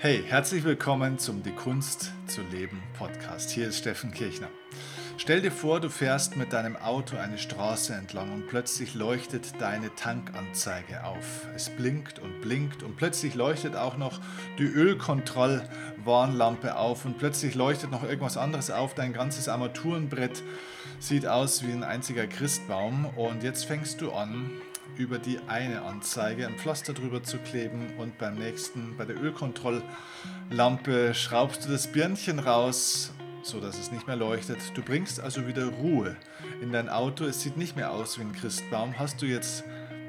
Hey, herzlich willkommen zum Die Kunst zu leben Podcast. Hier ist Steffen Kirchner. Stell dir vor, du fährst mit deinem Auto eine Straße entlang und plötzlich leuchtet deine Tankanzeige auf. Es blinkt und blinkt und plötzlich leuchtet auch noch die Ölkontrollwarnlampe auf und plötzlich leuchtet noch irgendwas anderes auf. Dein ganzes Armaturenbrett sieht aus wie ein einziger Christbaum und jetzt fängst du an, über die eine Anzeige ein Pflaster drüber zu kleben und beim nächsten, bei der Ölkontrolllampe, schraubst du das Birnchen raus, so dass es nicht mehr leuchtet. Du bringst also wieder Ruhe in dein Auto. Es sieht nicht mehr aus wie ein Christbaum. Hast du jetzt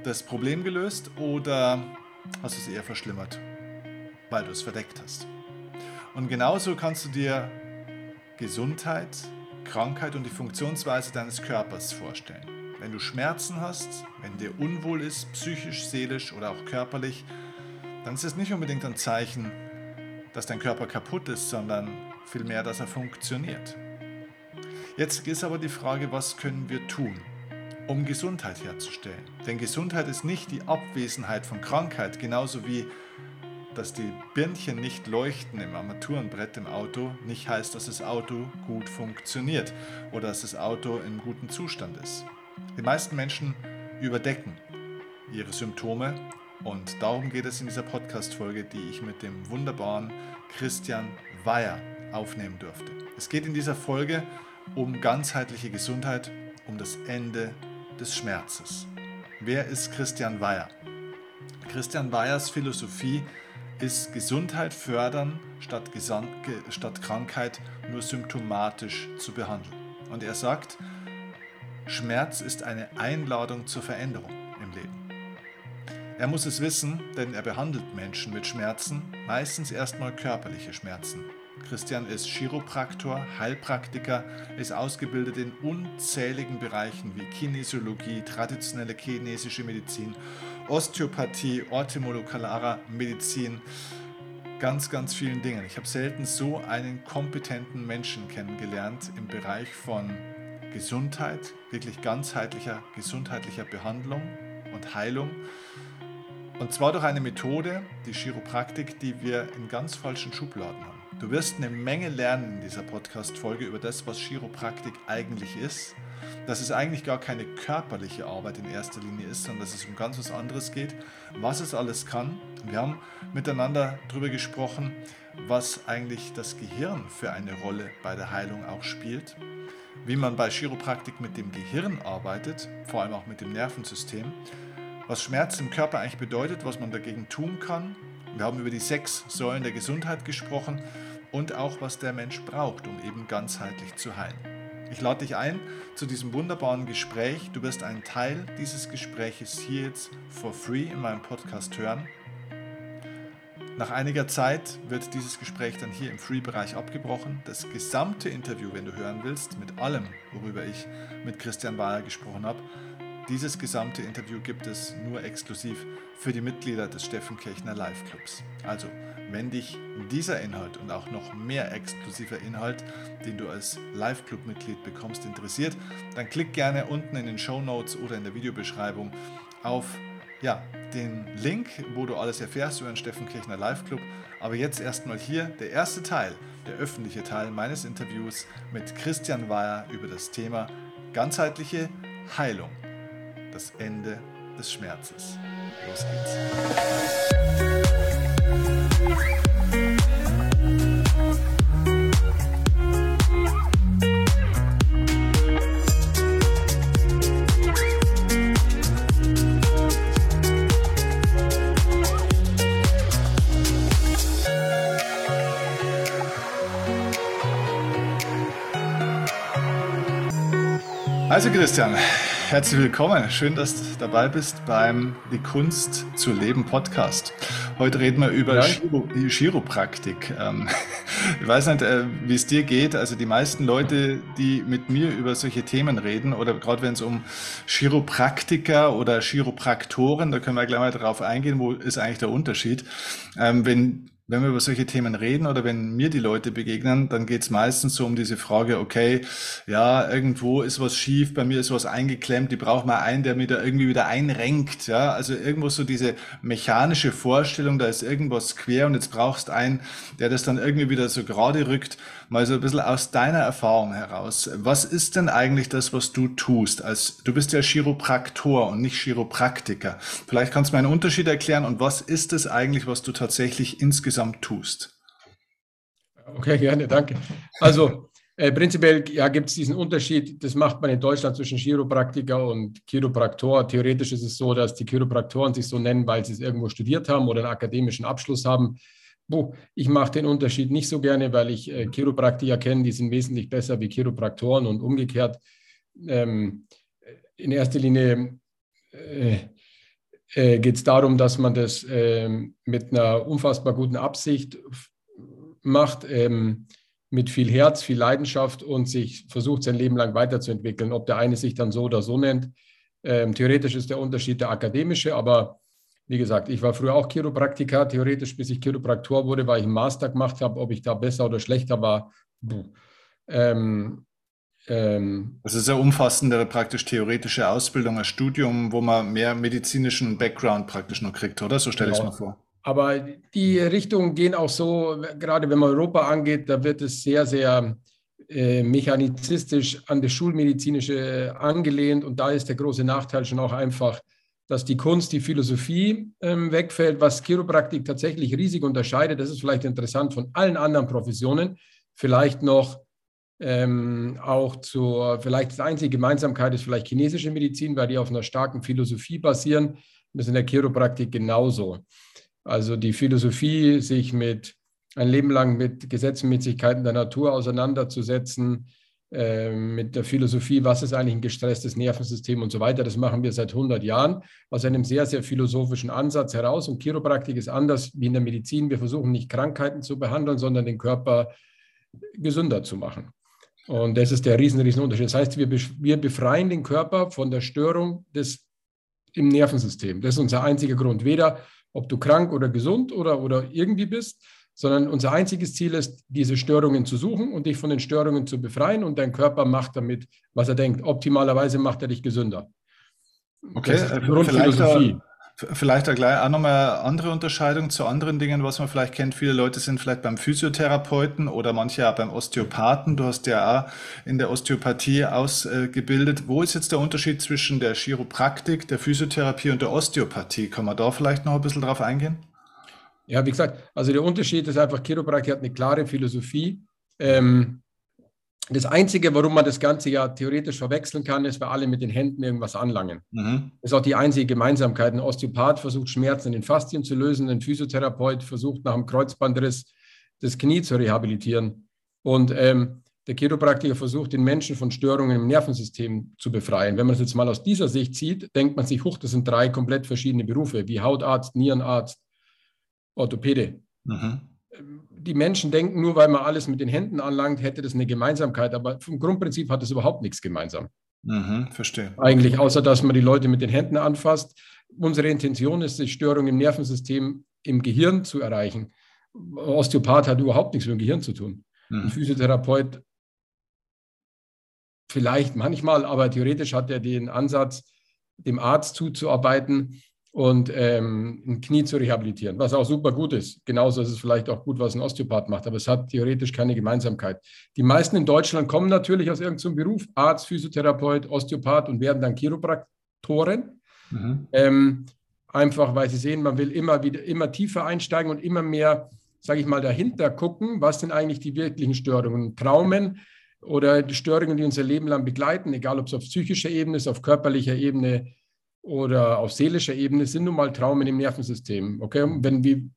das Problem gelöst oder hast du es eher verschlimmert, weil du es verdeckt hast? Und genauso kannst du dir Gesundheit, Krankheit und die Funktionsweise deines Körpers vorstellen. Wenn du Schmerzen hast, wenn dir unwohl ist, psychisch, seelisch oder auch körperlich, dann ist es nicht unbedingt ein Zeichen, dass dein Körper kaputt ist, sondern vielmehr, dass er funktioniert. Jetzt ist aber die Frage, was können wir tun, um Gesundheit herzustellen? Denn Gesundheit ist nicht die Abwesenheit von Krankheit, genauso wie dass die Birnchen nicht leuchten im Armaturenbrett im Auto nicht heißt, dass das Auto gut funktioniert oder dass das Auto in gutem Zustand ist. Die meisten Menschen überdecken ihre Symptome und darum geht es in dieser Podcast-Folge, die ich mit dem wunderbaren Christian Weyer aufnehmen durfte. Es geht in dieser Folge um ganzheitliche Gesundheit, um das Ende des Schmerzes. Wer ist Christian Weyer? Christian Weyers Philosophie ist Gesundheit fördern, statt, statt Krankheit nur symptomatisch zu behandeln. Und er sagt, Schmerz ist eine Einladung zur Veränderung im Leben. Er muss es wissen, denn er behandelt Menschen mit Schmerzen, meistens erstmal körperliche Schmerzen. Christian ist Chiropraktor, Heilpraktiker, ist ausgebildet in unzähligen Bereichen wie Kinesiologie, traditionelle chinesische Medizin, Osteopathie, orthomolekularer Medizin, ganz, ganz vielen Dingen. Ich habe selten so einen kompetenten Menschen kennengelernt im Bereich von Gesundheit, wirklich ganzheitlicher gesundheitlicher Behandlung und Heilung. Und zwar durch eine Methode, die Chiropraktik, die wir in ganz falschen Schubladen haben. Du wirst eine Menge lernen in dieser Podcast-Folge über das, was Chiropraktik eigentlich ist. Dass es eigentlich gar keine körperliche Arbeit in erster Linie ist, sondern dass es um ganz was anderes geht, was es alles kann. Wir haben miteinander darüber gesprochen, was eigentlich das Gehirn für eine Rolle bei der Heilung auch spielt wie man bei Chiropraktik mit dem Gehirn arbeitet, vor allem auch mit dem Nervensystem, was Schmerz im Körper eigentlich bedeutet, was man dagegen tun kann. Wir haben über die sechs Säulen der Gesundheit gesprochen und auch, was der Mensch braucht, um eben ganzheitlich zu heilen. Ich lade dich ein zu diesem wunderbaren Gespräch. Du wirst einen Teil dieses Gespräches hier jetzt for free in meinem Podcast hören. Nach einiger Zeit wird dieses Gespräch dann hier im Free-Bereich abgebrochen. Das gesamte Interview, wenn du hören willst, mit allem, worüber ich mit Christian Bayer gesprochen habe, dieses gesamte Interview gibt es nur exklusiv für die Mitglieder des Steffen Kirchner Live Clubs. Also, wenn dich dieser Inhalt und auch noch mehr exklusiver Inhalt, den du als Live Club Mitglied bekommst, interessiert, dann klick gerne unten in den Show Notes oder in der Videobeschreibung auf ja, den Link, wo du alles erfährst über den Steffen Kirchner Live Club. Aber jetzt erstmal hier der erste Teil, der öffentliche Teil meines Interviews mit Christian Weyer über das Thema ganzheitliche Heilung, das Ende des Schmerzes. Los geht's. Also Christian, herzlich willkommen. Schön, dass du dabei bist beim Die Kunst zu leben Podcast. Heute reden wir über. Chiro Chiropraktik. Ähm, ich weiß nicht, äh, wie es dir geht. Also die meisten Leute, die mit mir über solche Themen reden oder gerade wenn es um Chiropraktiker oder Chiropraktoren, da können wir gleich mal drauf eingehen, wo ist eigentlich der Unterschied. Ähm, wenn wenn wir über solche Themen reden oder wenn mir die Leute begegnen, dann geht es meistens so um diese Frage, okay, ja, irgendwo ist was schief, bei mir ist was eingeklemmt, die braucht mal einen, der mir da irgendwie wieder einrenkt, ja, also irgendwo so diese mechanische Vorstellung, da ist irgendwas quer und jetzt brauchst einen, der das dann irgendwie wieder so gerade rückt, mal so ein bisschen aus deiner Erfahrung heraus. Was ist denn eigentlich das, was du tust? Als, du bist ja Chiropraktor und nicht Chiropraktiker. Vielleicht kannst du mir einen Unterschied erklären und was ist es eigentlich, was du tatsächlich insgesamt insgesamt tust. Okay, gerne, danke. Also äh, prinzipiell ja, gibt es diesen Unterschied, das macht man in Deutschland zwischen Chiropraktiker und Chiropraktor. Theoretisch ist es so, dass die Chiropraktoren sich so nennen, weil sie es irgendwo studiert haben oder einen akademischen Abschluss haben. Buh, ich mache den Unterschied nicht so gerne, weil ich äh, Chiropraktiker kenne, die sind wesentlich besser wie Chiropraktoren und umgekehrt. Ähm, in erster Linie äh, äh, geht es darum, dass man das äh, mit einer unfassbar guten Absicht macht, ähm, mit viel Herz, viel Leidenschaft und sich versucht, sein Leben lang weiterzuentwickeln. Ob der eine sich dann so oder so nennt. Ähm, theoretisch ist der Unterschied der akademische, aber wie gesagt, ich war früher auch Chiropraktiker, theoretisch, bis ich Chiropraktor wurde, weil ich einen Master gemacht habe. Ob ich da besser oder schlechter war, ähm, ähm, das ist eine umfassendere, praktisch theoretische Ausbildung, ein Studium, wo man mehr medizinischen Background praktisch noch kriegt, oder? So stelle genau. ich es mir vor. Aber die Richtungen gehen auch so, gerade wenn man Europa angeht, da wird es sehr, sehr äh, mechanizistisch an das Schulmedizinische angelehnt. Und da ist der große Nachteil schon auch einfach, dass die Kunst, die Philosophie ähm, wegfällt, was Chiropraktik tatsächlich riesig unterscheidet. Das ist vielleicht interessant von allen anderen Professionen. Vielleicht noch ähm, auch zur, vielleicht die einzige Gemeinsamkeit ist vielleicht chinesische Medizin, weil die auf einer starken Philosophie basieren. Das ist in der Chiropraktik genauso. Also die Philosophie, sich mit ein Leben lang mit Gesetzmäßigkeiten der Natur auseinanderzusetzen, äh, mit der Philosophie, was ist eigentlich ein gestresstes Nervensystem und so weiter. Das machen wir seit 100 Jahren aus einem sehr, sehr philosophischen Ansatz heraus. Und Chiropraktik ist anders wie in der Medizin. Wir versuchen nicht Krankheiten zu behandeln, sondern den Körper gesünder zu machen. Und das ist der riesen, riesen Unterschied. Das heißt, wir, wir befreien den Körper von der Störung des, im Nervensystem. Das ist unser einziger Grund. Weder, ob du krank oder gesund oder, oder irgendwie bist, sondern unser einziges Ziel ist, diese Störungen zu suchen und dich von den Störungen zu befreien. Und dein Körper macht damit, was er denkt. Optimalerweise macht er dich gesünder. Okay, das ist die Grundphilosophie. Vielleicht da gleich auch nochmal andere Unterscheidung zu anderen Dingen, was man vielleicht kennt. Viele Leute sind vielleicht beim Physiotherapeuten oder manche auch beim Osteopathen. Du hast ja auch in der Osteopathie ausgebildet. Wo ist jetzt der Unterschied zwischen der Chiropraktik, der Physiotherapie und der Osteopathie? Kann man da vielleicht noch ein bisschen drauf eingehen? Ja, wie gesagt, also der Unterschied ist einfach, Chiropraktik hat eine klare Philosophie. Ähm, das Einzige, warum man das Ganze ja theoretisch verwechseln kann, ist, weil alle mit den Händen irgendwas anlangen. Mhm. Das ist auch die einzige Gemeinsamkeit. Ein Osteopath versucht, Schmerzen in den Faszien zu lösen. Ein Physiotherapeut versucht, nach einem Kreuzbandriss das Knie zu rehabilitieren. Und ähm, der Chiropraktiker versucht, den Menschen von Störungen im Nervensystem zu befreien. Wenn man es jetzt mal aus dieser Sicht sieht, denkt man sich, huch, das sind drei komplett verschiedene Berufe, wie Hautarzt, Nierenarzt, Orthopäde. Mhm die Menschen denken, nur weil man alles mit den Händen anlangt, hätte das eine Gemeinsamkeit. Aber vom Grundprinzip hat es überhaupt nichts gemeinsam. Mhm, verstehe. Eigentlich, außer dass man die Leute mit den Händen anfasst. Unsere Intention ist, die Störung im Nervensystem im Gehirn zu erreichen. Osteopath hat überhaupt nichts mit dem Gehirn zu tun. Mhm. Ein Physiotherapeut vielleicht manchmal, aber theoretisch hat er den Ansatz, dem Arzt zuzuarbeiten und ähm, ein Knie zu rehabilitieren, was auch super gut ist. Genauso ist es vielleicht auch gut, was ein Osteopath macht, aber es hat theoretisch keine Gemeinsamkeit. Die meisten in Deutschland kommen natürlich aus irgendeinem Beruf, Arzt, Physiotherapeut, Osteopath und werden dann Chiropraktoren. Mhm. Ähm, einfach weil sie sehen, man will immer wieder immer tiefer einsteigen und immer mehr, sage ich mal, dahinter gucken, was sind eigentlich die wirklichen Störungen, Traumen oder die Störungen, die unser Leben lang begleiten, egal ob es auf psychischer Ebene ist, auf körperlicher Ebene, oder auf seelischer Ebene sind nun mal Traumen im Nervensystem. Okay, wenn wie,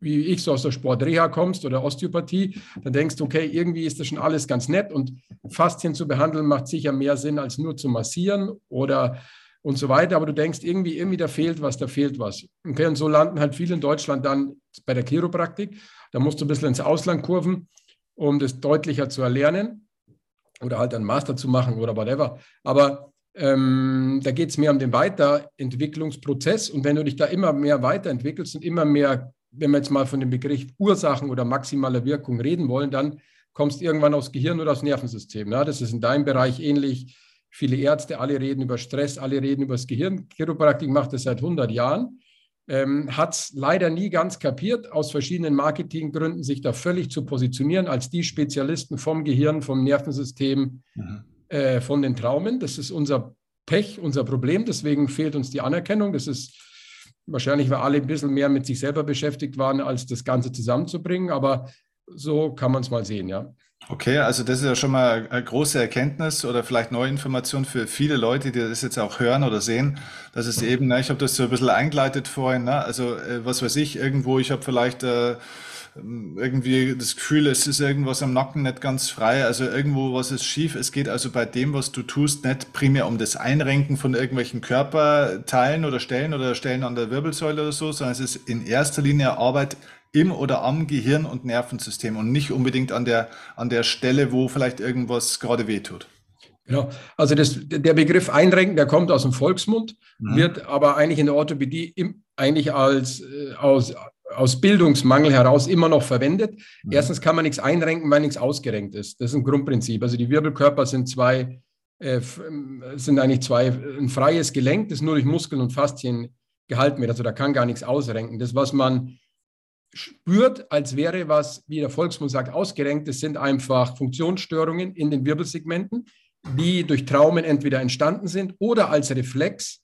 wie ich so aus der Sportreha kommst oder Osteopathie, dann denkst du, okay, irgendwie ist das schon alles ganz nett und Faszien zu behandeln macht sicher mehr Sinn als nur zu massieren oder und so weiter. Aber du denkst irgendwie, irgendwie da fehlt was, da fehlt was. Okay, und so landen halt viele in Deutschland dann bei der Chiropraktik. Da musst du ein bisschen ins Ausland kurven, um das deutlicher zu erlernen oder halt einen Master zu machen oder whatever. Aber ähm, da geht es mehr um den Weiterentwicklungsprozess. Und wenn du dich da immer mehr weiterentwickelst und immer mehr wenn wir jetzt mal von dem Begriff Ursachen oder maximaler Wirkung reden wollen, dann kommst du irgendwann aufs Gehirn oder aufs Nervensystem. Ja, das ist in deinem Bereich ähnlich. Viele Ärzte, alle reden über Stress, alle reden über das Gehirn. Chiropraktik macht das seit 100 Jahren. Ähm, hat es leider nie ganz kapiert, aus verschiedenen Marketinggründen, sich da völlig zu positionieren als die Spezialisten vom Gehirn, vom Nervensystem, mhm. Äh, von den Traumen. Das ist unser Pech, unser Problem. Deswegen fehlt uns die Anerkennung. Das ist wahrscheinlich, weil alle ein bisschen mehr mit sich selber beschäftigt waren, als das Ganze zusammenzubringen. Aber so kann man es mal sehen, ja. Okay, also das ist ja schon mal eine große Erkenntnis oder vielleicht neue Information für viele Leute, die das jetzt auch hören oder sehen, dass es eben, ne, ich habe das so ein bisschen eingeleitet vorhin, ne, also äh, was weiß ich, irgendwo, ich habe vielleicht äh, irgendwie das Gefühl, es ist irgendwas am Nacken nicht ganz frei, also irgendwo was ist schief. Es geht also bei dem, was du tust, nicht primär um das Einrenken von irgendwelchen Körperteilen oder Stellen oder Stellen an der Wirbelsäule oder so, sondern es ist in erster Linie Arbeit im oder am Gehirn und Nervensystem und nicht unbedingt an der, an der Stelle, wo vielleicht irgendwas gerade wehtut. Genau. Also das, der Begriff Einrenken, der kommt aus dem Volksmund, mhm. wird aber eigentlich in der Orthopädie im, eigentlich als äh, aus, aus Bildungsmangel heraus immer noch verwendet. Mhm. Erstens kann man nichts einrenken, weil nichts ausgerenkt ist. Das ist ein Grundprinzip. Also die Wirbelkörper sind zwei, äh, sind eigentlich zwei, ein freies Gelenk, das nur durch Muskeln und Faszien gehalten wird. Also da kann gar nichts ausrenken. Das, was man spürt, als wäre was, wie der Volksmund sagt, ausgerenkt, das sind einfach Funktionsstörungen in den Wirbelsegmenten, die durch Traumen entweder entstanden sind oder als Reflex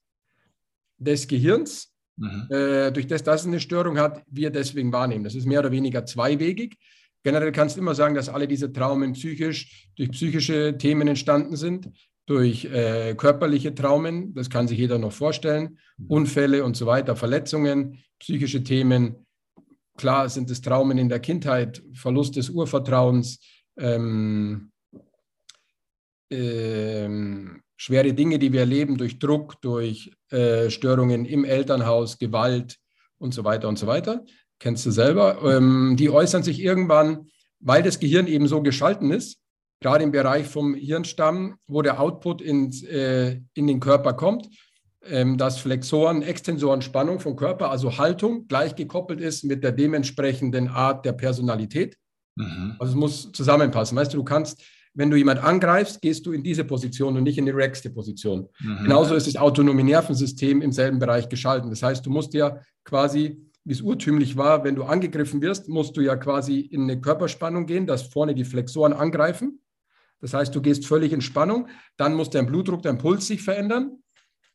des Gehirns Mhm. Äh, durch das, dass es eine Störung hat, wir deswegen wahrnehmen. Das ist mehr oder weniger zweiwegig. Generell kannst du immer sagen, dass alle diese Traumen psychisch durch psychische Themen entstanden sind, durch äh, körperliche Traumen, das kann sich jeder noch vorstellen, mhm. Unfälle und so weiter, Verletzungen, psychische Themen. Klar sind es Traumen in der Kindheit, Verlust des Urvertrauens, ähm, ähm, schwere Dinge, die wir erleben durch Druck, durch äh, Störungen im Elternhaus, Gewalt und so weiter und so weiter, kennst du selber, ähm, die äußern sich irgendwann, weil das Gehirn eben so geschalten ist, gerade im Bereich vom Hirnstamm, wo der Output ins, äh, in den Körper kommt, ähm, dass Flexoren, Extensoren, Spannung vom Körper, also Haltung, gleich gekoppelt ist mit der dementsprechenden Art der Personalität. Mhm. Also es muss zusammenpassen. Weißt du, du kannst wenn du jemand angreifst, gehst du in diese Position und nicht in die relaxte Position. Mhm. Genauso ist das autonome Nervensystem im selben Bereich geschalten. Das heißt, du musst ja quasi, wie es urtümlich war, wenn du angegriffen wirst, musst du ja quasi in eine Körperspannung gehen, dass vorne die Flexoren angreifen. Das heißt, du gehst völlig in Spannung. Dann muss dein Blutdruck, dein Puls sich verändern,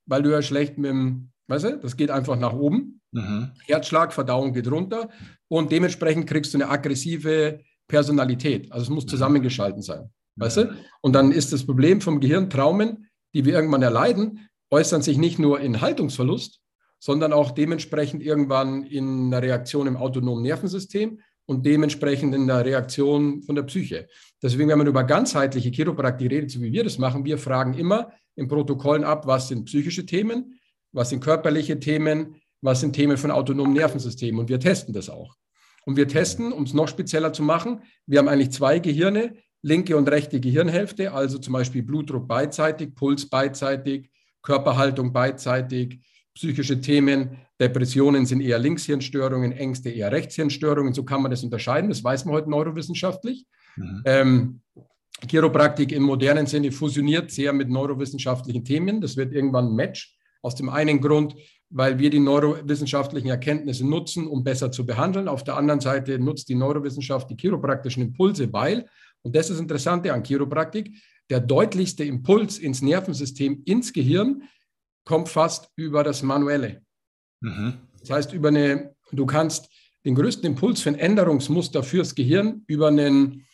weil du ja schlecht mit dem, weißt du, das geht einfach nach oben. Mhm. Herzschlag, Verdauung geht runter und dementsprechend kriegst du eine aggressive Personalität. Also es muss mhm. zusammengeschalten sein. Weißt du? Und dann ist das Problem vom Gehirn, Traumen, die wir irgendwann erleiden, äußern sich nicht nur in Haltungsverlust, sondern auch dementsprechend irgendwann in einer Reaktion im autonomen Nervensystem und dementsprechend in der Reaktion von der Psyche. Deswegen, wenn man über ganzheitliche Chiropraktik redet, so wie wir das machen, wir fragen immer in Protokollen ab, was sind psychische Themen, was sind körperliche Themen, was sind Themen von autonomen Nervensystemen und wir testen das auch. Und wir testen, um es noch spezieller zu machen, wir haben eigentlich zwei Gehirne, linke und rechte Gehirnhälfte, also zum Beispiel Blutdruck beidseitig, Puls beidseitig, Körperhaltung beidseitig, psychische Themen, Depressionen sind eher Linkshirnstörungen, Ängste eher Rechtshirnstörungen. So kann man das unterscheiden. Das weiß man heute neurowissenschaftlich. Mhm. Ähm, Chiropraktik im modernen Sinne fusioniert sehr mit neurowissenschaftlichen Themen. Das wird irgendwann ein Match. Aus dem einen Grund, weil wir die neurowissenschaftlichen Erkenntnisse nutzen, um besser zu behandeln. Auf der anderen Seite nutzt die Neurowissenschaft die chiropraktischen Impulse, weil und das ist das Interessante an Chiropraktik. Der deutlichste Impuls ins Nervensystem, ins Gehirn, kommt fast über das Manuelle. Mhm. Das heißt, über eine, du kannst den größten Impuls für ein Änderungsmuster fürs Gehirn über einen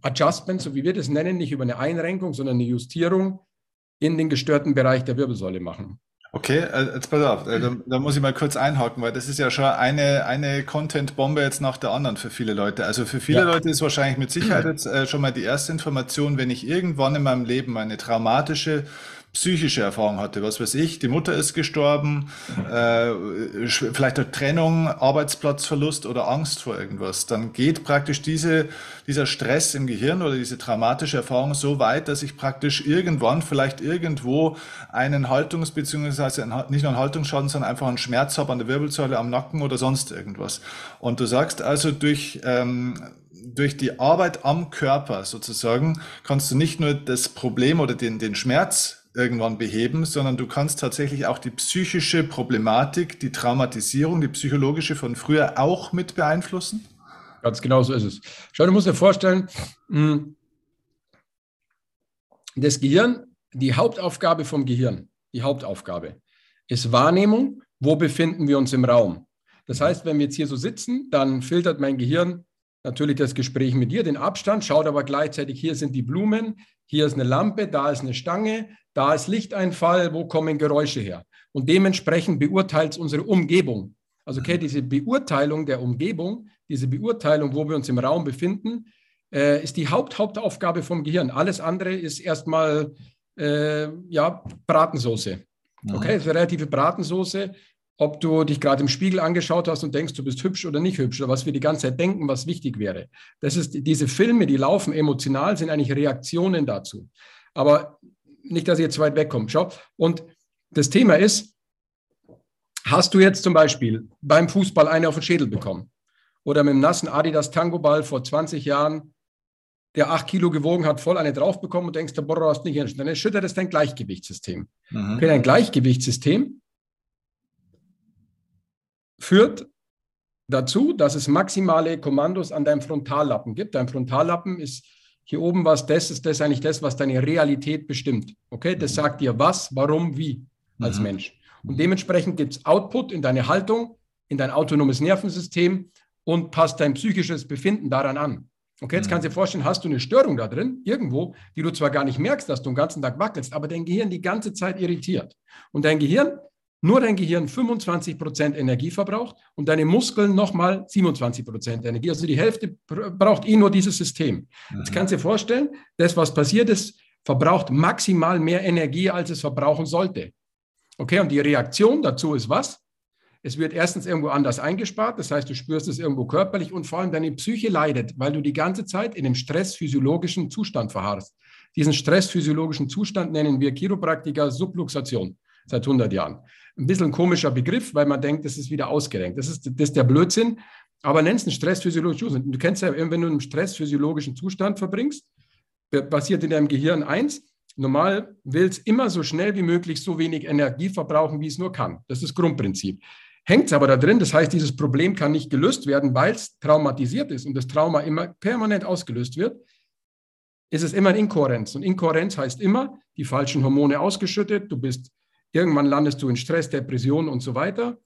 Adjustment, so wie wir das nennen, nicht über eine Einrenkung, sondern eine Justierung in den gestörten Bereich der Wirbelsäule machen. Okay, äh, jetzt pass auf, äh, da, da, muss ich mal kurz einhaken, weil das ist ja schon eine, eine Content-Bombe jetzt nach der anderen für viele Leute. Also für viele ja. Leute ist wahrscheinlich mit Sicherheit jetzt äh, schon mal die erste Information, wenn ich irgendwann in meinem Leben eine traumatische psychische Erfahrung hatte. Was weiß ich, die Mutter ist gestorben, äh, vielleicht eine Trennung, Arbeitsplatzverlust oder Angst vor irgendwas. Dann geht praktisch diese, dieser Stress im Gehirn oder diese traumatische Erfahrung so weit, dass ich praktisch irgendwann vielleicht irgendwo einen Haltungs- bzw. nicht nur einen Haltungsschaden, sondern einfach einen Schmerz habe an der Wirbelsäule, am Nacken oder sonst irgendwas. Und du sagst also durch ähm, durch die Arbeit am Körper sozusagen kannst du nicht nur das Problem oder den, den Schmerz irgendwann beheben, sondern du kannst tatsächlich auch die psychische Problematik, die Traumatisierung, die psychologische von früher auch mit beeinflussen? Ganz genau so ist es. Schau, du musst dir vorstellen, hm, das Gehirn, die Hauptaufgabe vom Gehirn, die Hauptaufgabe ist Wahrnehmung, wo befinden wir uns im Raum. Das heißt, wenn wir jetzt hier so sitzen, dann filtert mein Gehirn natürlich das Gespräch mit dir, den Abstand, schaut aber gleichzeitig, hier sind die Blumen, hier ist eine Lampe, da ist eine Stange, da ist Lichteinfall, wo kommen Geräusche her? Und dementsprechend beurteilt es unsere Umgebung. Also okay, diese Beurteilung der Umgebung, diese Beurteilung, wo wir uns im Raum befinden, äh, ist die Haupt Hauptaufgabe vom Gehirn. Alles andere ist erstmal äh, ja, Bratensoße. Okay, ist eine relative Bratensoße ob du dich gerade im Spiegel angeschaut hast und denkst, du bist hübsch oder nicht hübsch, oder was wir die ganze Zeit denken, was wichtig wäre. Das ist, diese Filme, die laufen emotional, sind eigentlich Reaktionen dazu. Aber nicht, dass ich jetzt weit wegkomme. Schau. Und das Thema ist, hast du jetzt zum Beispiel beim Fußball eine auf den Schädel bekommen? Oder mit dem nassen Adidas Tango-Ball vor 20 Jahren, der 8 Kilo gewogen hat, voll eine drauf bekommen und denkst, der Borro hast nicht hin. Dann erschüttert es dein Gleichgewichtssystem. Mhm. Okay, dein Gleichgewichtssystem führt dazu, dass es maximale Kommandos an deinem Frontallappen gibt. Dein Frontallappen ist hier oben was, das ist das eigentlich das, was deine Realität bestimmt. Okay, das sagt dir was, warum, wie als mhm. Mensch. Und dementsprechend gibt es Output in deine Haltung, in dein autonomes Nervensystem und passt dein psychisches Befinden daran an. Okay, jetzt kannst du dir mhm. vorstellen, hast du eine Störung da drin, irgendwo, die du zwar gar nicht merkst, dass du den ganzen Tag wackelst, aber dein Gehirn die ganze Zeit irritiert. Und dein Gehirn nur dein Gehirn 25 Prozent Energie verbraucht und deine Muskeln nochmal 27 Prozent Energie. Also die Hälfte braucht eh nur dieses System. Mhm. Jetzt kannst du dir vorstellen, das, was passiert ist, verbraucht maximal mehr Energie, als es verbrauchen sollte. Okay, und die Reaktion dazu ist was? Es wird erstens irgendwo anders eingespart, das heißt, du spürst es irgendwo körperlich und vor allem deine Psyche leidet, weil du die ganze Zeit in einem stressphysiologischen Zustand verharrst. Diesen stressphysiologischen Zustand nennen wir Chiropraktiker Subluxation seit 100 Jahren ein bisschen ein komischer Begriff, weil man denkt, das ist wieder ausgerenkt. Das ist, das ist der Blödsinn. Aber nenn es einen stressphysiologischen Zustand. Du kennst ja, wenn du einen stressphysiologischen Zustand verbringst, passiert in deinem Gehirn eins. Normal will es immer so schnell wie möglich so wenig Energie verbrauchen, wie es nur kann. Das ist das Grundprinzip. Hängt es aber da drin, das heißt, dieses Problem kann nicht gelöst werden, weil es traumatisiert ist und das Trauma immer permanent ausgelöst wird, ist es immer eine Inkohärenz. Und Inkohärenz heißt immer, die falschen Hormone ausgeschüttet, du bist Irgendwann landest du in Stress, Depression und so weiter.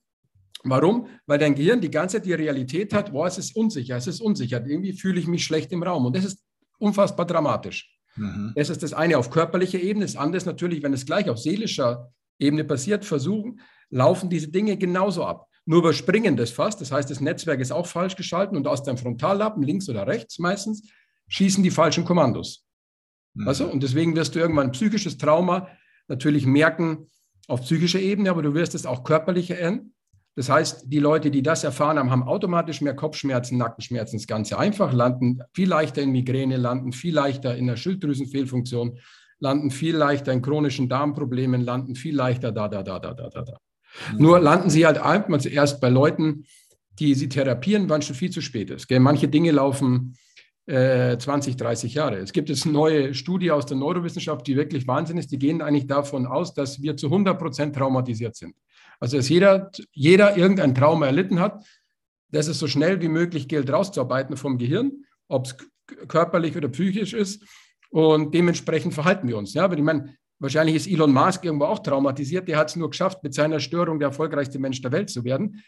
Warum? Weil dein Gehirn die ganze Zeit die Realität hat, boah, es ist unsicher, es ist unsicher. Irgendwie fühle ich mich schlecht im Raum. Und das ist unfassbar dramatisch. Mhm. Das ist das eine auf körperlicher Ebene. Das andere ist natürlich, wenn es gleich auf seelischer Ebene passiert, versuchen, laufen diese Dinge genauso ab. Nur überspringen das fast. Das heißt, das Netzwerk ist auch falsch geschalten und aus deinem Frontallappen, links oder rechts meistens, schießen die falschen Kommandos. Mhm. Also, und deswegen wirst du irgendwann ein psychisches Trauma natürlich merken, auf psychischer Ebene, aber du wirst es auch körperlich erinnern. Das heißt, die Leute, die das erfahren haben, haben automatisch mehr Kopfschmerzen, Nackenschmerzen. Das Ganze einfach, landen viel leichter in Migräne, landen viel leichter in der Schilddrüsenfehlfunktion, landen viel leichter in chronischen Darmproblemen, landen viel leichter da, da, da, da, da, da. Mhm. Nur landen sie halt einfach zuerst bei Leuten, die sie therapieren, wann schon viel zu spät ist. Manche Dinge laufen 20, äh, 30 Jahre. Es gibt jetzt eine neue Studie aus der Neurowissenschaft, die wirklich Wahnsinn ist. Die gehen eigentlich davon aus, dass wir zu 100 Prozent traumatisiert sind. Also dass jeder, jeder irgendein Trauma erlitten hat, dass es so schnell wie möglich gilt, rauszuarbeiten vom Gehirn, ob es körperlich oder psychisch ist. Und dementsprechend verhalten wir uns. Ja, aber ich meine, wahrscheinlich ist Elon Musk irgendwo auch traumatisiert. Der hat es nur geschafft, mit seiner Störung der erfolgreichste Mensch der Welt zu werden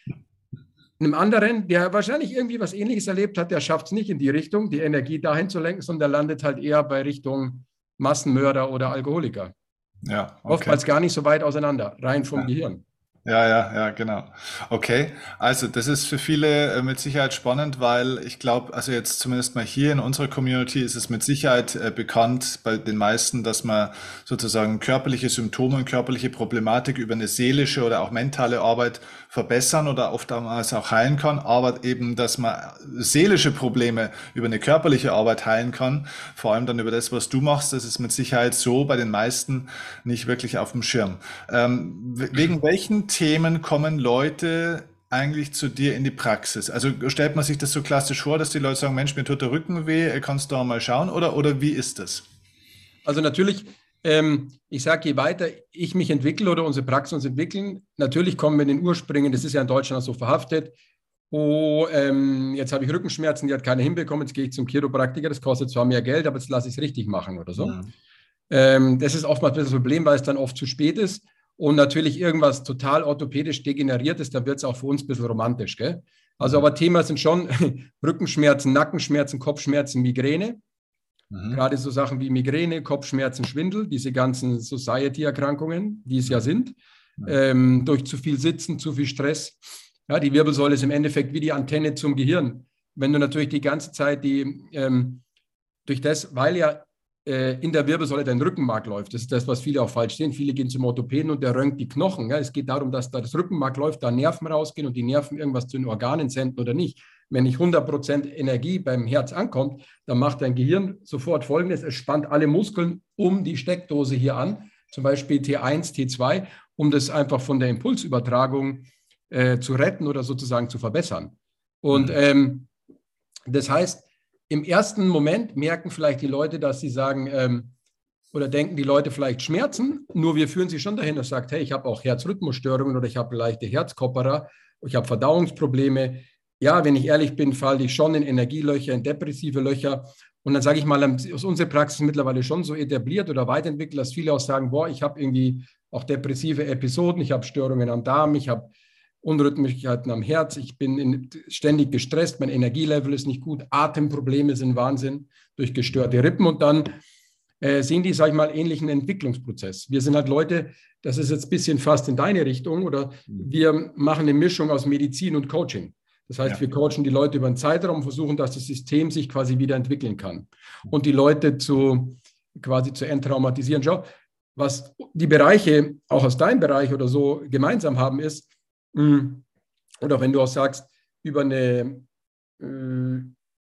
einem anderen, der wahrscheinlich irgendwie was Ähnliches erlebt hat, der schafft es nicht in die Richtung, die Energie dahin zu lenken, sondern der landet halt eher bei Richtung Massenmörder oder Alkoholiker. Ja, okay. Oftmals gar nicht so weit auseinander, rein vom ja. Gehirn. Ja, ja, ja, genau. Okay, also das ist für viele äh, mit Sicherheit spannend, weil ich glaube, also jetzt zumindest mal hier in unserer Community ist es mit Sicherheit äh, bekannt bei den meisten, dass man sozusagen körperliche Symptome und körperliche Problematik über eine seelische oder auch mentale Arbeit verbessern oder oftmals auch heilen kann, aber eben, dass man seelische Probleme über eine körperliche Arbeit heilen kann, vor allem dann über das, was du machst, das ist mit Sicherheit so bei den meisten nicht wirklich auf dem Schirm. Ähm, wegen welchen Themen kommen Leute eigentlich zu dir in die Praxis? Also stellt man sich das so klassisch vor, dass die Leute sagen, Mensch, mir tut der Rücken weh, kannst du da mal schauen oder, oder wie ist das? Also natürlich ähm, ich sage, je weiter ich mich entwickle oder unsere Praxis uns entwickeln, natürlich kommen wir in den Ursprüngen, das ist ja in Deutschland so verhaftet. Oh, ähm, jetzt habe ich Rückenschmerzen, die hat keiner hinbekommen, jetzt gehe ich zum Chiropraktiker, das kostet zwar mehr Geld, aber jetzt lasse ich es richtig machen oder so. Ja. Ähm, das ist oftmals das Problem, weil es dann oft zu spät ist und natürlich irgendwas total orthopädisch degeneriert ist, dann wird es auch für uns ein bisschen romantisch. Gell? Also, aber Thema sind schon Rückenschmerzen, Nackenschmerzen, Kopfschmerzen, Migräne. Mhm. Gerade so Sachen wie Migräne, Kopfschmerzen, Schwindel, diese ganzen Society-Erkrankungen, die es ja sind, mhm. ähm, durch zu viel Sitzen, zu viel Stress. Ja, die Wirbelsäule ist im Endeffekt wie die Antenne zum Gehirn. Wenn du natürlich die ganze Zeit die, ähm, durch das, weil ja äh, in der Wirbelsäule dein Rückenmark läuft, das ist das, was viele auch falsch sehen. Viele gehen zum Orthopäden und der röntgt die Knochen. Ja. Es geht darum, dass da das Rückenmark läuft, da Nerven rausgehen und die Nerven irgendwas zu den Organen senden oder nicht. Wenn nicht 100% Energie beim Herz ankommt, dann macht dein Gehirn sofort Folgendes. Es spannt alle Muskeln um die Steckdose hier an, zum Beispiel T1, T2, um das einfach von der Impulsübertragung äh, zu retten oder sozusagen zu verbessern. Und mhm. ähm, das heißt, im ersten Moment merken vielleicht die Leute, dass sie sagen, ähm, oder denken die Leute vielleicht Schmerzen, nur wir führen sie schon dahin, dass sagt, hey, ich habe auch Herzrhythmusstörungen oder ich habe leichte Herzkopperer, ich habe Verdauungsprobleme, ja, wenn ich ehrlich bin, falle ich schon in Energielöcher, in depressive Löcher. Und dann sage ich mal, ist unsere Praxis mittlerweile schon so etabliert oder weiterentwickelt, dass viele auch sagen, boah, ich habe irgendwie auch depressive Episoden, ich habe Störungen am Darm, ich habe Unrhythmigkeiten am Herz, ich bin in, ständig gestresst, mein Energielevel ist nicht gut, Atemprobleme sind Wahnsinn durch gestörte Rippen und dann äh, sehen die, sage ich mal, ähnlichen Entwicklungsprozess. Wir sind halt Leute, das ist jetzt ein bisschen fast in deine Richtung oder mhm. wir machen eine Mischung aus Medizin und Coaching. Das heißt, ja. wir coachen die Leute über einen Zeitraum, versuchen, dass das System sich quasi wieder entwickeln kann und die Leute zu quasi zu enttraumatisieren. Schau, was die Bereiche auch aus deinem Bereich oder so gemeinsam haben, ist, hm, oder wenn du auch sagst, über, eine, äh,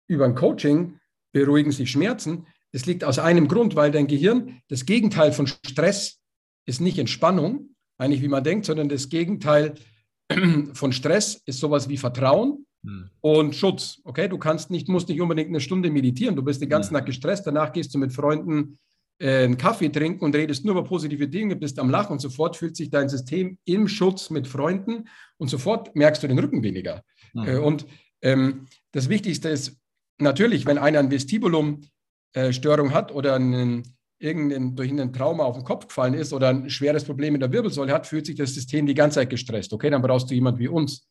über ein Coaching beruhigen sich Schmerzen, das liegt aus einem Grund, weil dein Gehirn, das Gegenteil von Stress ist nicht Entspannung, eigentlich wie man denkt, sondern das Gegenteil von Stress ist sowas wie Vertrauen hm. und Schutz. Okay, du kannst nicht, musst nicht unbedingt eine Stunde meditieren. Du bist den ganzen hm. Tag gestresst. Danach gehst du mit Freunden äh, einen Kaffee trinken und redest nur über positive Dinge, bist am Lachen und sofort fühlt sich dein System im Schutz mit Freunden und sofort merkst du den Rücken weniger. Mhm. Äh, und ähm, das Wichtigste ist natürlich, wenn einer ein Vestibulum-Störung äh, hat oder einen irgendein, durch einen Trauma auf den Kopf gefallen ist oder ein schweres Problem in der Wirbelsäule hat, fühlt sich das System die ganze Zeit gestresst. Okay, dann brauchst du jemanden wie uns,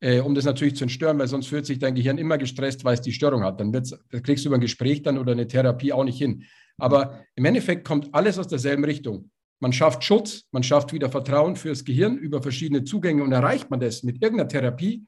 äh, um das natürlich zu entstören, weil sonst fühlt sich dein Gehirn immer gestresst, weil es die Störung hat. Dann das kriegst du über ein Gespräch dann oder eine Therapie auch nicht hin. Aber im Endeffekt kommt alles aus derselben Richtung. Man schafft Schutz, man schafft wieder Vertrauen fürs Gehirn über verschiedene Zugänge und erreicht man das mit irgendeiner Therapie,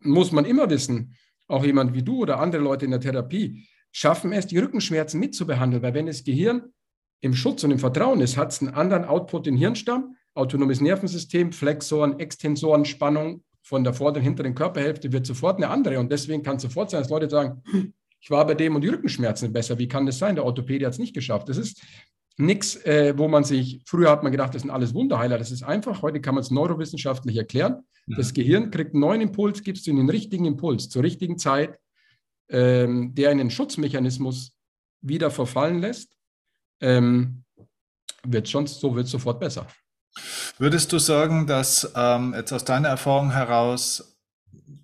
muss man immer wissen, auch jemand wie du oder andere Leute in der Therapie, schaffen es, die Rückenschmerzen mitzubehandeln. Weil wenn das Gehirn im Schutz und im Vertrauen ist, hat es einen anderen Output im Hirnstamm, autonomes Nervensystem, Flexoren, Extensoren, Spannung von der vorderen und hinteren Körperhälfte wird sofort eine andere. Und deswegen kann es sofort sein, dass Leute sagen, ich war bei dem und die Rückenschmerzen besser. Wie kann das sein? Der Orthopäde hat es nicht geschafft. Das ist nichts, äh, wo man sich, früher hat man gedacht, das sind alles Wunderheiler. Das ist einfach, heute kann man es neurowissenschaftlich erklären. Ja. Das Gehirn kriegt einen neuen Impuls, gibst du den richtigen Impuls zur richtigen Zeit ähm, der einen Schutzmechanismus wieder verfallen lässt, ähm, wird schon, so wird sofort besser. Würdest du sagen, dass ähm, jetzt aus deiner Erfahrung heraus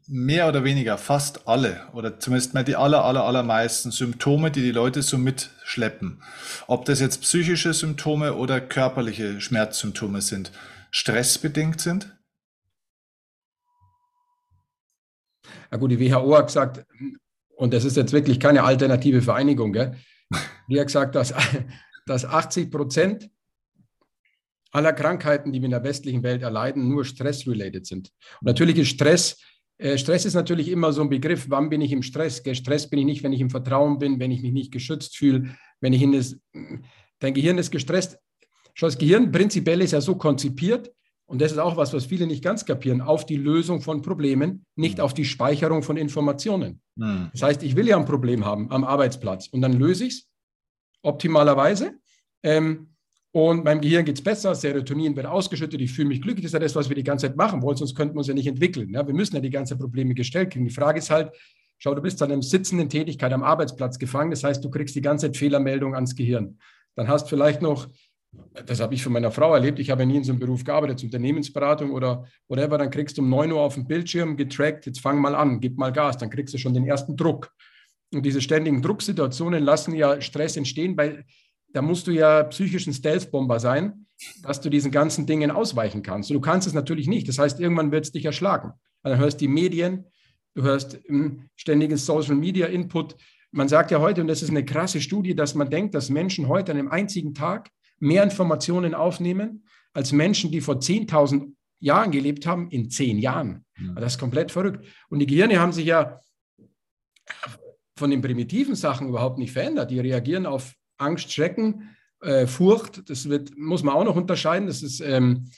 mehr oder weniger fast alle oder zumindest mal die aller, aller, allermeisten Symptome, die die Leute so mitschleppen, ob das jetzt psychische Symptome oder körperliche Schmerzsymptome sind, stressbedingt sind? Ja gut, die WHO hat gesagt, und das ist jetzt wirklich keine alternative Vereinigung, gell? die hat gesagt, dass, dass 80 Prozent aller Krankheiten, die wir in der westlichen Welt erleiden, nur stress-related sind. Und natürlich ist Stress, äh, Stress ist natürlich immer so ein Begriff, wann bin ich im Stress? Gestresst bin ich nicht, wenn ich im Vertrauen bin, wenn ich mich nicht geschützt fühle, wenn ich in das, dein Gehirn ist gestresst. Schon das Gehirn prinzipiell ist ja so konzipiert, und das ist auch was, was viele nicht ganz kapieren, auf die Lösung von Problemen, nicht mhm. auf die Speicherung von Informationen. Mhm. Das heißt, ich will ja ein Problem haben am Arbeitsplatz und dann löse ich es optimalerweise. Ähm, und meinem Gehirn geht es besser, Serotonin wird ausgeschüttet, ich fühle mich glücklich. Das ist ja das, was wir die ganze Zeit machen wollen, sonst könnten wir uns ja nicht entwickeln. Ja? Wir müssen ja die ganzen Probleme gestellt kriegen. Die Frage ist halt, schau, du bist an einer sitzenden Tätigkeit am Arbeitsplatz gefangen, das heißt, du kriegst die ganze Zeit Fehlermeldungen ans Gehirn. Dann hast vielleicht noch das habe ich von meiner Frau erlebt. Ich habe nie in so einem Beruf gearbeitet, Unternehmensberatung oder whatever. Dann kriegst du um 9 Uhr auf dem Bildschirm getrackt, jetzt fang mal an, gib mal Gas, dann kriegst du schon den ersten Druck. Und diese ständigen Drucksituationen lassen ja Stress entstehen, weil da musst du ja psychischen Stealth-Bomber sein, dass du diesen ganzen Dingen ausweichen kannst. Und du kannst es natürlich nicht. Das heißt, irgendwann wird es dich erschlagen. Dann hörst du die Medien, du hörst hm, ständigen Social-Media-Input. Man sagt ja heute, und das ist eine krasse Studie, dass man denkt, dass Menschen heute an einem einzigen Tag mehr Informationen aufnehmen als Menschen, die vor 10.000 Jahren gelebt haben, in zehn Jahren. Ja. Das ist komplett verrückt. Und die Gehirne haben sich ja von den primitiven Sachen überhaupt nicht verändert. Die reagieren auf Angst, Schrecken, äh, Furcht. Das wird, muss man auch noch unterscheiden. Das ist, ähm,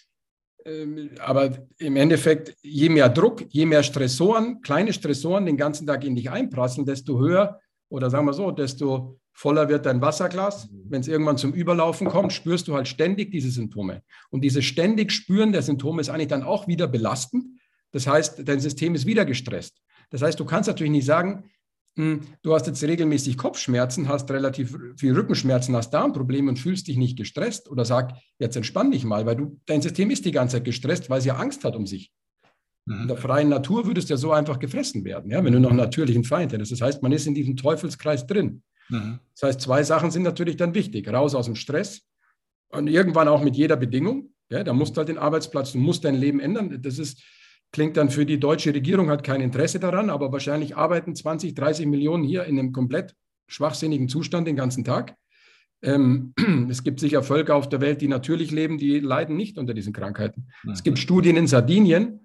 ähm, aber im Endeffekt, je mehr Druck, je mehr Stressoren, kleine Stressoren den ganzen Tag in dich einprasseln, desto höher oder sagen wir so, desto voller wird dein Wasserglas. Mhm. Wenn es irgendwann zum Überlaufen kommt, spürst du halt ständig diese Symptome. Und dieses ständig Spüren der Symptome ist eigentlich dann auch wieder belastend. Das heißt, dein System ist wieder gestresst. Das heißt, du kannst natürlich nicht sagen, hm, du hast jetzt regelmäßig Kopfschmerzen, hast relativ viel Rückenschmerzen, hast Darmprobleme und fühlst dich nicht gestresst oder sag, jetzt entspann dich mal, weil du, dein System ist die ganze Zeit gestresst, weil es ja Angst hat um sich. Mhm. In der freien Natur würdest du ja so einfach gefressen werden, ja, wenn du noch einen natürlichen Feind hättest. Das heißt, man ist in diesem Teufelskreis drin. Mhm. Das heißt, zwei Sachen sind natürlich dann wichtig. Raus aus dem Stress und irgendwann auch mit jeder Bedingung. Ja, da musst du halt den Arbeitsplatz, du musst dein Leben ändern. Das ist, klingt dann für die deutsche Regierung, hat kein Interesse daran, aber wahrscheinlich arbeiten 20, 30 Millionen hier in einem komplett schwachsinnigen Zustand den ganzen Tag. Ähm, es gibt sicher Völker auf der Welt, die natürlich leben, die leiden nicht unter diesen Krankheiten. Mhm. Es gibt Studien in Sardinien,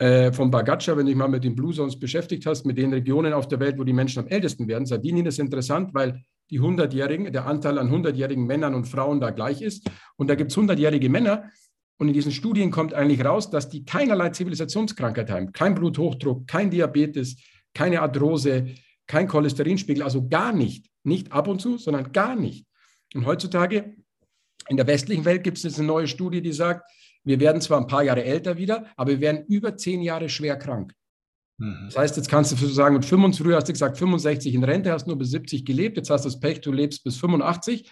äh, von Bagatscha, wenn du dich mal mit den Blue Zones beschäftigt hast, mit den Regionen auf der Welt, wo die Menschen am ältesten werden. Sardinien ist interessant, weil die 100-Jährigen, der Anteil an 100-jährigen Männern und Frauen da gleich ist. Und da gibt es 100-jährige Männer. Und in diesen Studien kommt eigentlich raus, dass die keinerlei Zivilisationskrankheit haben. Kein Bluthochdruck, kein Diabetes, keine Arthrose, kein Cholesterinspiegel, also gar nicht. Nicht ab und zu, sondern gar nicht. Und heutzutage in der westlichen Welt gibt es jetzt eine neue Studie, die sagt, wir werden zwar ein paar Jahre älter wieder, aber wir werden über zehn Jahre schwer krank. Mhm. Das heißt, jetzt kannst du sagen, mit 25, früher hast du gesagt, 65 in Rente, hast nur bis 70 gelebt, jetzt hast du das Pech, du lebst bis 85,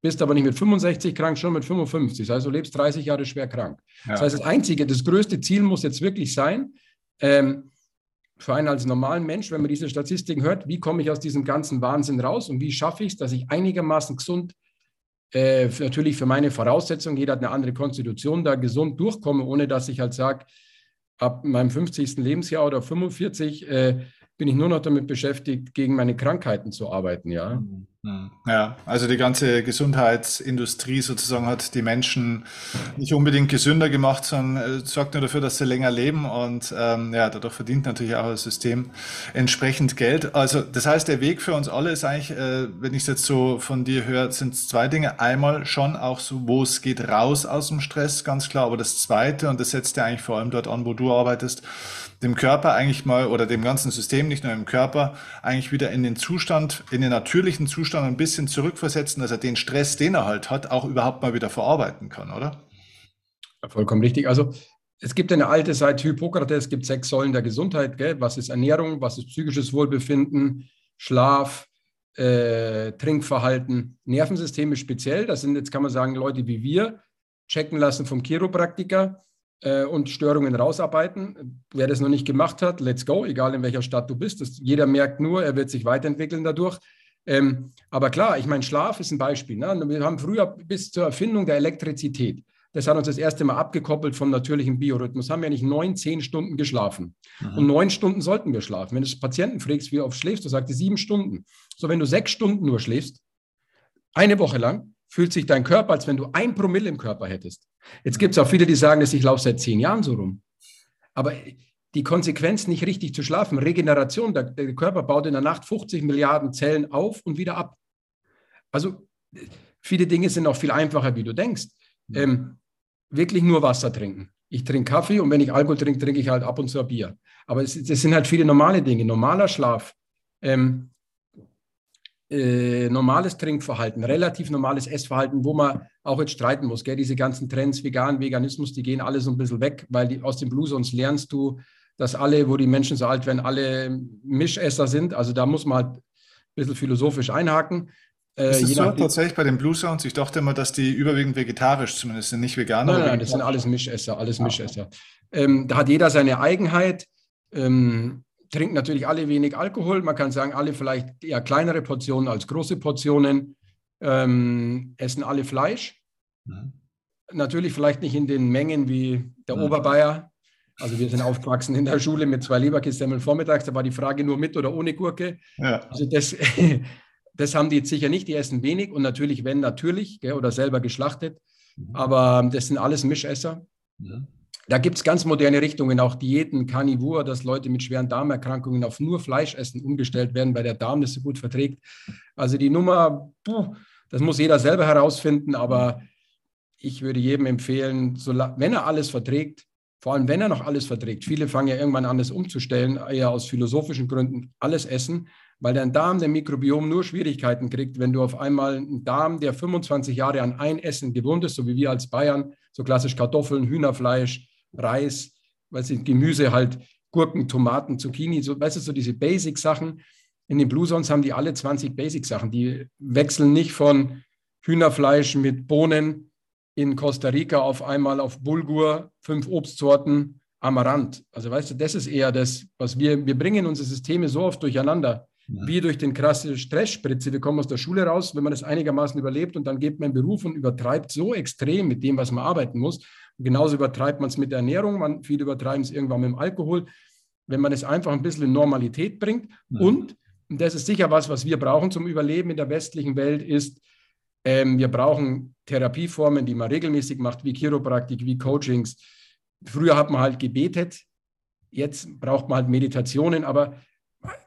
bist aber nicht mit 65 krank, schon mit 55. Das heißt, du lebst 30 Jahre schwer krank. Ja. Das heißt, das einzige, das größte Ziel muss jetzt wirklich sein, ähm, für einen als normalen Mensch, wenn man diese Statistiken hört, wie komme ich aus diesem ganzen Wahnsinn raus und wie schaffe ich es, dass ich einigermaßen gesund äh, natürlich für meine Voraussetzungen, jeder hat eine andere Konstitution, da gesund durchkomme, ohne dass ich halt sage, ab meinem 50. Lebensjahr oder 45 äh, bin ich nur noch damit beschäftigt, gegen meine Krankheiten zu arbeiten, ja. Mhm. Hm. Ja, also die ganze Gesundheitsindustrie sozusagen hat die Menschen nicht unbedingt gesünder gemacht, sondern äh, sorgt nur dafür, dass sie länger leben und ähm, ja, dadurch verdient natürlich auch das System entsprechend Geld. Also das heißt, der Weg für uns alle ist eigentlich, äh, wenn ich es jetzt so von dir höre, sind es zwei Dinge. Einmal schon auch so, wo es geht raus aus dem Stress, ganz klar, aber das Zweite, und das setzt ja eigentlich vor allem dort an, wo du arbeitest, dem Körper eigentlich mal oder dem ganzen System, nicht nur im Körper, eigentlich wieder in den Zustand, in den natürlichen Zustand ein bisschen zurückversetzen, dass er den Stress, den er halt hat, auch überhaupt mal wieder verarbeiten kann, oder? Ja, vollkommen richtig. Also es gibt eine alte Seite Hippokrates, es gibt sechs Säulen der Gesundheit. Gell? Was ist Ernährung, was ist psychisches Wohlbefinden, Schlaf, äh, Trinkverhalten, Nervensysteme speziell. Das sind jetzt, kann man sagen, Leute wie wir, checken lassen vom Chiropraktiker äh, und Störungen rausarbeiten. Wer das noch nicht gemacht hat, let's go, egal in welcher Stadt du bist. Das, jeder merkt nur, er wird sich weiterentwickeln dadurch. Ähm, aber klar, ich meine, Schlaf ist ein Beispiel. Ne? Wir haben früher bis zur Erfindung der Elektrizität, das hat uns das erste Mal abgekoppelt vom natürlichen Biorhythmus, haben wir nicht neun, zehn Stunden geschlafen. Mhm. Und neun Stunden sollten wir schlafen. Wenn du Patienten fragst, wie oft schläfst, du sagst sieben Stunden. So, wenn du sechs Stunden nur schläfst, eine Woche lang, fühlt sich dein Körper, als wenn du ein Promille im Körper hättest. Jetzt gibt es auch viele, die sagen, dass ich laufe seit zehn Jahren so rum. Aber die Konsequenz, nicht richtig zu schlafen, Regeneration, der, der Körper baut in der Nacht 50 Milliarden Zellen auf und wieder ab. Also viele Dinge sind auch viel einfacher, wie du denkst. Ähm, wirklich nur Wasser trinken. Ich trinke Kaffee und wenn ich Alkohol trinke, trinke ich halt ab und zu ein Bier. Aber es, das sind halt viele normale Dinge. Normaler Schlaf, ähm, äh, normales Trinkverhalten, relativ normales Essverhalten, wo man auch jetzt streiten muss. Gell? Diese ganzen Trends, Vegan, Veganismus, die gehen alle so ein bisschen weg, weil die, aus dem Blue sonst lernst du, dass alle, wo die Menschen so alt werden, alle Mischesser sind. Also da muss man halt ein bisschen philosophisch einhaken. Äh, ist das so tatsächlich bei den Blue Sounds? Ich dachte immer, dass die überwiegend vegetarisch zumindest sind, nicht Veganer. Nein, nein, das sind alles Mischesser, alles ah. Mischesser. Ähm, da hat jeder seine Eigenheit. Ähm, trinken natürlich alle wenig Alkohol. Man kann sagen, alle vielleicht eher kleinere Portionen als große Portionen. Ähm, essen alle Fleisch. Mhm. Natürlich vielleicht nicht in den Mengen wie der mhm. Oberbayer. Also wir sind aufgewachsen in der Schule mit zwei Leberkissemmeln vormittags. Da war die Frage nur mit oder ohne Gurke. Ja. Also das Das haben die jetzt sicher nicht, die essen wenig und natürlich, wenn natürlich, gell, oder selber geschlachtet. Mhm. Aber das sind alles Mischesser. Ja. Da gibt es ganz moderne Richtungen, auch Diäten, Carnivore, dass Leute mit schweren Darmerkrankungen auf nur Fleischessen umgestellt werden, weil der Darm das so gut verträgt. Also die Nummer, puh, das muss jeder selber herausfinden, aber ich würde jedem empfehlen, so, wenn er alles verträgt, vor allem wenn er noch alles verträgt, viele fangen ja irgendwann an, das umzustellen, eher aus philosophischen Gründen, alles essen, weil dein Darm, der Mikrobiom, nur Schwierigkeiten kriegt, wenn du auf einmal einen Darm, der 25 Jahre an ein Essen gewohnt ist, so wie wir als Bayern, so klassisch Kartoffeln, Hühnerfleisch, Reis, weißt du, Gemüse halt, Gurken, Tomaten, Zucchini, so, weißt du, so diese Basic-Sachen. In den Blue Zones haben die alle 20 Basic-Sachen. Die wechseln nicht von Hühnerfleisch mit Bohnen in Costa Rica auf einmal auf Bulgur, fünf Obstsorten, Amaranth. Also weißt du, das ist eher das, was wir, wir bringen unsere Systeme so oft durcheinander ja. wie durch den krassen Stressspritze. Wir kommen aus der Schule raus, wenn man das einigermaßen überlebt und dann geht man in Beruf und übertreibt so extrem mit dem, was man arbeiten muss. Und genauso übertreibt man es mit der Ernährung, man, viele übertreiben es irgendwann mit dem Alkohol. Wenn man es einfach ein bisschen in Normalität bringt ja. und, und das ist sicher was, was wir brauchen zum Überleben in der westlichen Welt, ist, ähm, wir brauchen Therapieformen, die man regelmäßig macht, wie Chiropraktik, wie Coachings. Früher hat man halt gebetet, jetzt braucht man halt Meditationen, aber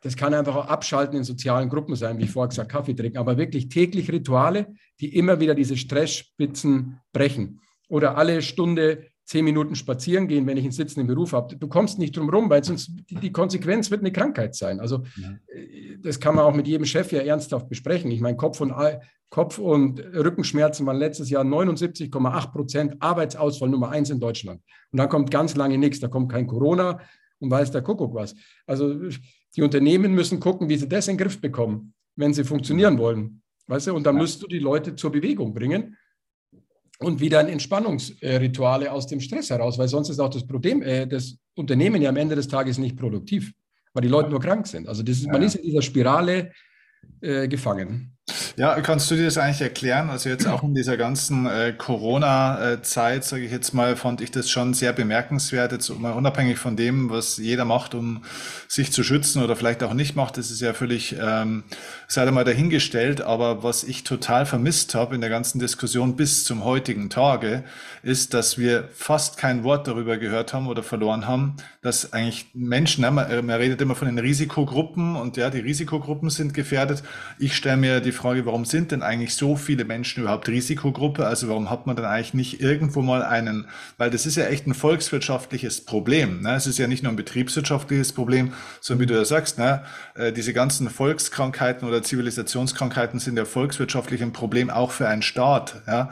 das kann einfach auch abschalten in sozialen Gruppen sein, wie vorher gesagt, Kaffee trinken, aber wirklich täglich Rituale, die immer wieder diese Stressspitzen brechen. Oder alle Stunde zehn Minuten spazieren gehen, wenn ich einen sitzenden Beruf habe. Du kommst nicht drum rum, weil sonst die Konsequenz wird eine Krankheit sein. Also ja. Äh, das kann man auch mit jedem Chef ja ernsthaft besprechen. Ich meine, Kopf und, Kopf und Rückenschmerzen waren letztes Jahr 79,8 Prozent Arbeitsausfall Nummer eins in Deutschland. Und dann kommt ganz lange nichts. Da kommt kein Corona und weiß der Kuckuck was. Also die Unternehmen müssen gucken, wie sie das in den Griff bekommen, wenn sie funktionieren wollen. Weißt du? Und dann müsst du die Leute zur Bewegung bringen und wieder ein Entspannungsrituale aus dem Stress heraus, weil sonst ist auch das Problem, äh, das Unternehmen ja am Ende des Tages nicht produktiv, weil die Leute nur krank sind. Also ist, man ist in dieser Spirale äh, gefangen. Ja, kannst du dir das eigentlich erklären? Also jetzt auch in dieser ganzen äh, Corona-Zeit, sage ich jetzt mal, fand ich das schon sehr bemerkenswert, jetzt mal unabhängig von dem, was jeder macht, um sich zu schützen oder vielleicht auch nicht macht, das ist ja völlig, ähm, sei mal dahingestellt, aber was ich total vermisst habe in der ganzen Diskussion bis zum heutigen Tage, ist, dass wir fast kein Wort darüber gehört haben oder verloren haben, dass eigentlich Menschen, ne, man, man redet immer von den Risikogruppen und ja, die Risikogruppen sind gefährdet. Ich stelle mir die Frage, warum sind denn eigentlich so viele Menschen überhaupt Risikogruppe? Also warum hat man dann eigentlich nicht irgendwo mal einen, weil das ist ja echt ein volkswirtschaftliches Problem. Ne? Es ist ja nicht nur ein betriebswirtschaftliches Problem, sondern wie du ja sagst, ne? Äh, diese ganzen Volkskrankheiten oder Zivilisationskrankheiten sind ja volkswirtschaftlich ein Problem auch für einen Staat. Ja?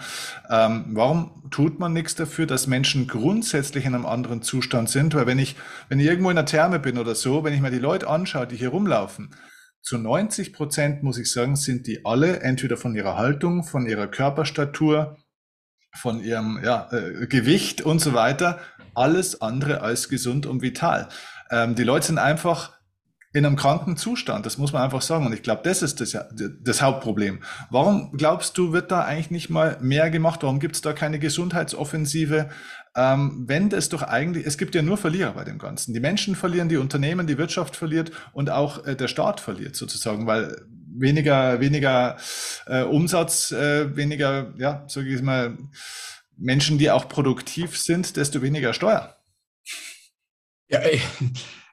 Ähm, warum tut man nichts dafür, dass Menschen grundsätzlich in einem anderen Zustand sind? Weil wenn ich, wenn ich irgendwo in der Therme bin oder so, wenn ich mir die Leute anschaue, die hier rumlaufen, zu 90 Prozent, muss ich sagen, sind die alle entweder von ihrer Haltung, von ihrer Körperstatur, von ihrem ja, äh, Gewicht und so weiter, alles andere als gesund und vital. Ähm, die Leute sind einfach in einem kranken Zustand, das muss man einfach sagen. Und ich glaube, das ist das, das Hauptproblem. Warum glaubst du, wird da eigentlich nicht mal mehr gemacht? Warum gibt es da keine Gesundheitsoffensive? Ähm, wenn das doch eigentlich, es gibt ja nur Verlierer bei dem Ganzen. Die Menschen verlieren, die Unternehmen, die Wirtschaft verliert und auch äh, der Staat verliert sozusagen, weil weniger, weniger äh, Umsatz, äh, weniger, ja, sage ich mal, Menschen, die auch produktiv sind, desto weniger Steuer. Ja,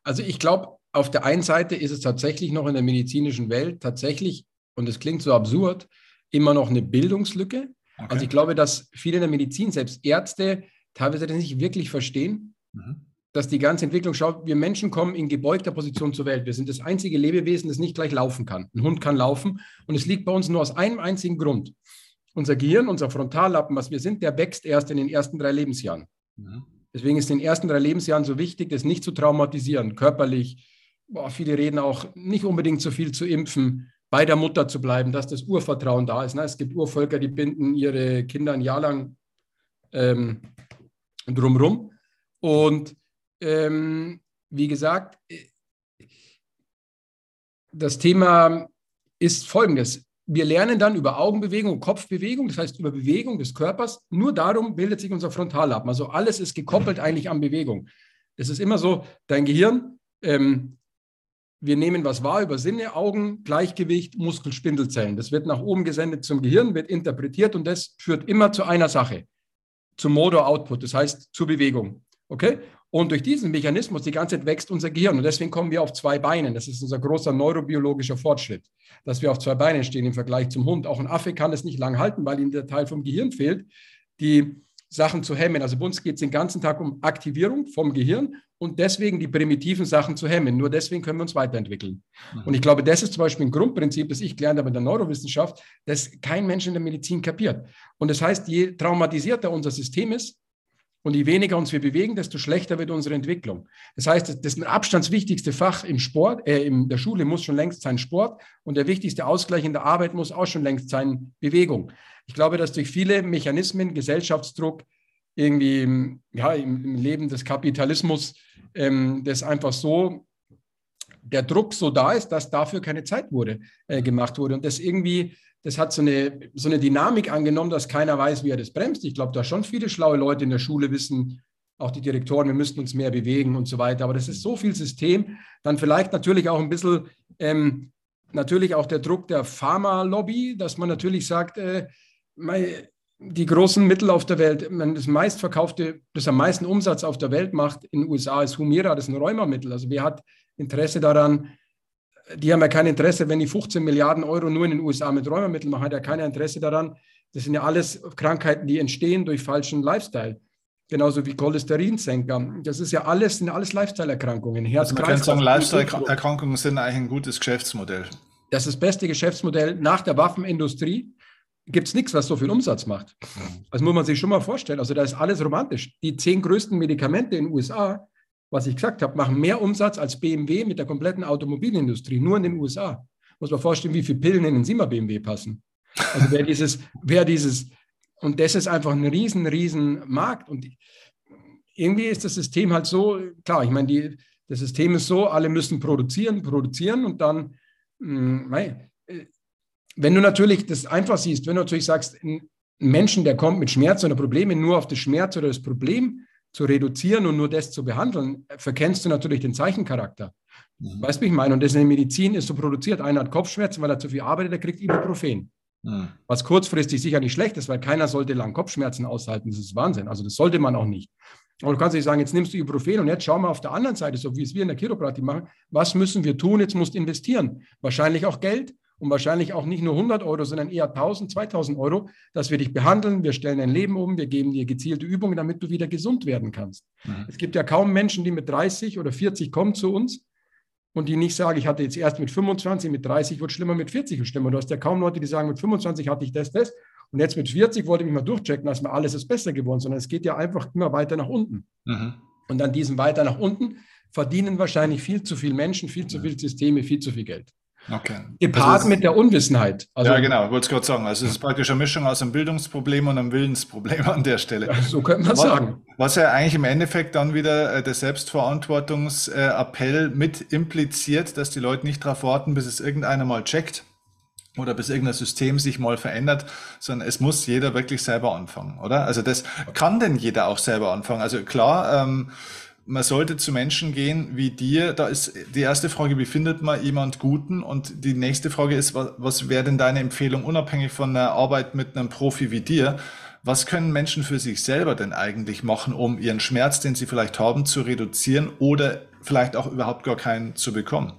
also ich glaube, auf der einen Seite ist es tatsächlich noch in der medizinischen Welt tatsächlich, und es klingt so absurd, immer noch eine Bildungslücke. Okay. Also ich glaube, dass viele in der Medizin, selbst Ärzte, teilweise das nicht wirklich verstehen, mhm. dass die ganze Entwicklung schaut, wir Menschen kommen in gebeugter Position zur Welt. Wir sind das einzige Lebewesen, das nicht gleich laufen kann. Ein Hund kann laufen und es liegt bei uns nur aus einem einzigen Grund. Unser Gehirn, unser Frontallappen, was wir sind, der wächst erst in den ersten drei Lebensjahren. Mhm. Deswegen ist in den ersten drei Lebensjahren so wichtig, das nicht zu traumatisieren, körperlich. Boah, viele reden auch nicht unbedingt so viel zu impfen, bei der Mutter zu bleiben, dass das Urvertrauen da ist. Ne? Es gibt Urvölker, die binden ihre Kinder ein Jahr lang ähm, drumrum. Und ähm, wie gesagt, das Thema ist folgendes. Wir lernen dann über Augenbewegung, Kopfbewegung, das heißt über Bewegung des Körpers. Nur darum bildet sich unser Frontallappen. Also alles ist gekoppelt eigentlich an Bewegung. Es ist immer so, dein Gehirn, ähm, wir nehmen was wahr über Sinne, Augen, Gleichgewicht, Muskelspindelzellen. Das wird nach oben gesendet zum Gehirn, wird interpretiert und das führt immer zu einer Sache zum Motor-Output, das heißt zur Bewegung. Okay? Und durch diesen Mechanismus die ganze Zeit wächst unser Gehirn. Und deswegen kommen wir auf zwei Beinen. Das ist unser großer neurobiologischer Fortschritt, dass wir auf zwei Beinen stehen im Vergleich zum Hund. Auch ein Affe kann es nicht lang halten, weil ihm der Teil vom Gehirn fehlt, die Sachen zu hemmen. Also bei uns geht es den ganzen Tag um Aktivierung vom Gehirn und deswegen die primitiven Sachen zu hemmen. Nur deswegen können wir uns weiterentwickeln. Mhm. Und ich glaube, das ist zum Beispiel ein Grundprinzip, das ich gelernt habe in der Neurowissenschaft, das kein Mensch in der Medizin kapiert. Und das heißt, je traumatisierter unser System ist und je weniger uns wir bewegen, desto schlechter wird unsere Entwicklung. Das heißt, das abstandswichtigste Fach im Sport, äh, in der Schule muss schon längst sein Sport und der wichtigste Ausgleich in der Arbeit muss auch schon längst sein Bewegung. Ich glaube, dass durch viele Mechanismen, Gesellschaftsdruck, irgendwie ja, im, im Leben des Kapitalismus, ähm, das einfach so, der Druck so da ist, dass dafür keine Zeit wurde, äh, gemacht wurde. Und das irgendwie, das hat so eine, so eine Dynamik angenommen, dass keiner weiß, wie er das bremst. Ich glaube, da schon viele schlaue Leute in der Schule wissen, auch die Direktoren, wir müssten uns mehr bewegen und so weiter. Aber das ist so viel System. Dann vielleicht natürlich auch ein bisschen, ähm, natürlich auch der Druck der Pharma-Lobby, dass man natürlich sagt, äh, die großen Mittel auf der Welt, das meistverkaufte, das am meisten Umsatz auf der Welt macht in den USA ist Humira, das ist ein Rheumamittel. Also wer hat Interesse daran? Die haben ja kein Interesse, wenn die 15 Milliarden Euro nur in den USA mit Rheumamitteln machen, hat ja kein Interesse daran. Das sind ja alles Krankheiten, die entstehen durch falschen Lifestyle. Genauso wie Cholesterinsenker. Das ist ja alles, sind alles Lifestyle-Erkrankungen. Herz, also man kann sagen, Lifestyle-Erkrankungen sind eigentlich ein gutes Geschäftsmodell. Das ist das beste Geschäftsmodell nach der Waffenindustrie gibt es nichts, was so viel Umsatz macht. Mhm. Das muss man sich schon mal vorstellen. Also da ist alles romantisch. Die zehn größten Medikamente in den USA, was ich gesagt habe, machen mehr Umsatz als BMW mit der kompletten Automobilindustrie, nur in den USA. Muss man vorstellen, wie viele Pillen in den Siemer BMW passen. Also wer dieses, wer dieses, und das ist einfach ein riesen, riesen Markt. Und irgendwie ist das System halt so, klar, ich meine, die, das System ist so, alle müssen produzieren, produzieren und dann, mh, hm, wenn du natürlich das einfach siehst, wenn du natürlich sagst, ein Menschen, der kommt mit Schmerz oder Problemen, nur auf das Schmerz oder das Problem zu reduzieren und nur das zu behandeln, verkennst du natürlich den Zeichencharakter. Mhm. Weißt du, wie ich meine? Und das in der Medizin ist so produziert. Einer hat Kopfschmerzen, weil er zu viel arbeitet, der kriegt Ibuprofen. Mhm. Was kurzfristig sicher nicht schlecht ist, weil keiner sollte lang Kopfschmerzen aushalten. Das ist Wahnsinn. Also das sollte man auch nicht. Aber du kannst nicht sagen, jetzt nimmst du Ibuprofen und jetzt schau mal auf der anderen Seite, so wie es wir in der Chiropraktik machen, was müssen wir tun? Jetzt musst du investieren. Wahrscheinlich auch Geld, und wahrscheinlich auch nicht nur 100 Euro, sondern eher 1000, 2000 Euro, dass wir dich behandeln, wir stellen dein Leben um, wir geben dir gezielte Übungen, damit du wieder gesund werden kannst. Mhm. Es gibt ja kaum Menschen, die mit 30 oder 40 kommen zu uns und die nicht sagen, ich hatte jetzt erst mit 25, mit 30 wird schlimmer, mit 40 wird schlimmer. Du hast ja kaum Leute, die sagen, mit 25 hatte ich das, das und jetzt mit 40 wollte ich mich mal durchchecken, dass mir alles ist besser geworden, sondern es geht ja einfach immer weiter nach unten. Mhm. Und an diesem weiter nach unten verdienen wahrscheinlich viel zu viele Menschen, viel zu viele Systeme, viel zu viel Geld. Okay. Gepaart also mit der Unwissenheit. Also, ja, genau, wollte ich gerade sagen. Also es ist praktisch eine Mischung aus einem Bildungsproblem und einem Willensproblem an der Stelle. Ja, so könnte man was, sagen. Was ja eigentlich im Endeffekt dann wieder äh, der Selbstverantwortungsappell mit impliziert, dass die Leute nicht darauf warten, bis es irgendeiner mal checkt oder bis irgendein System sich mal verändert, sondern es muss jeder wirklich selber anfangen, oder? Also das kann denn jeder auch selber anfangen. Also klar, ähm, man sollte zu Menschen gehen wie dir. Da ist die erste Frage, wie findet man jemand Guten? Und die nächste Frage ist, was, was wäre denn deine Empfehlung, unabhängig von der Arbeit mit einem Profi wie dir? Was können Menschen für sich selber denn eigentlich machen, um ihren Schmerz, den sie vielleicht haben, zu reduzieren oder vielleicht auch überhaupt gar keinen zu bekommen?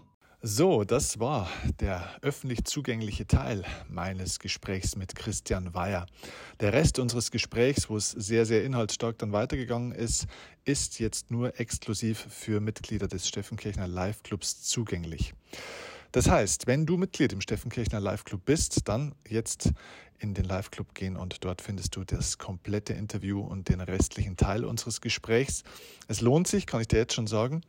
So, das war der öffentlich zugängliche Teil meines Gesprächs mit Christian Weyer. Der Rest unseres Gesprächs, wo es sehr, sehr inhaltsstark dann weitergegangen ist, ist jetzt nur exklusiv für Mitglieder des Steffen Kirchner Live Clubs zugänglich. Das heißt, wenn du Mitglied im Steffen Kirchner Live Club bist, dann jetzt in den Live Club gehen und dort findest du das komplette Interview und den restlichen Teil unseres Gesprächs. Es lohnt sich, kann ich dir jetzt schon sagen.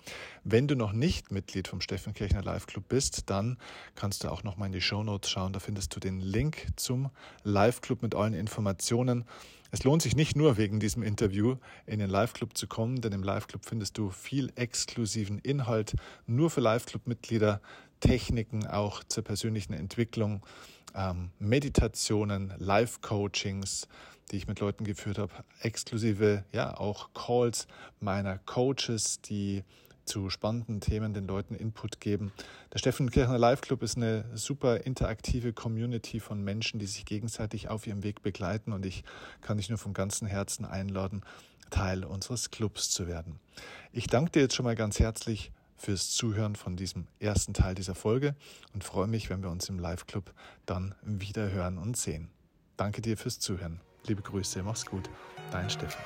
Wenn du noch nicht Mitglied vom Steffen Kirchner Live Club bist, dann kannst du auch noch mal in die Show Notes schauen. Da findest du den Link zum Live Club mit allen Informationen. Es lohnt sich nicht nur wegen diesem Interview in den Live Club zu kommen, denn im Live Club findest du viel exklusiven Inhalt nur für Live Club Mitglieder. Techniken auch zur persönlichen Entwicklung, ähm, Meditationen, Live-Coachings, die ich mit Leuten geführt habe, exklusive, ja, auch Calls meiner Coaches, die zu spannenden Themen den Leuten Input geben. Der Steffen Kirchner Live Club ist eine super interaktive Community von Menschen, die sich gegenseitig auf ihrem Weg begleiten und ich kann dich nur von ganzem Herzen einladen, Teil unseres Clubs zu werden. Ich danke dir jetzt schon mal ganz herzlich fürs Zuhören von diesem ersten Teil dieser Folge und freue mich, wenn wir uns im Live-Club dann wieder hören und sehen. Danke dir fürs Zuhören. Liebe Grüße, mach's gut. Dein Steffen.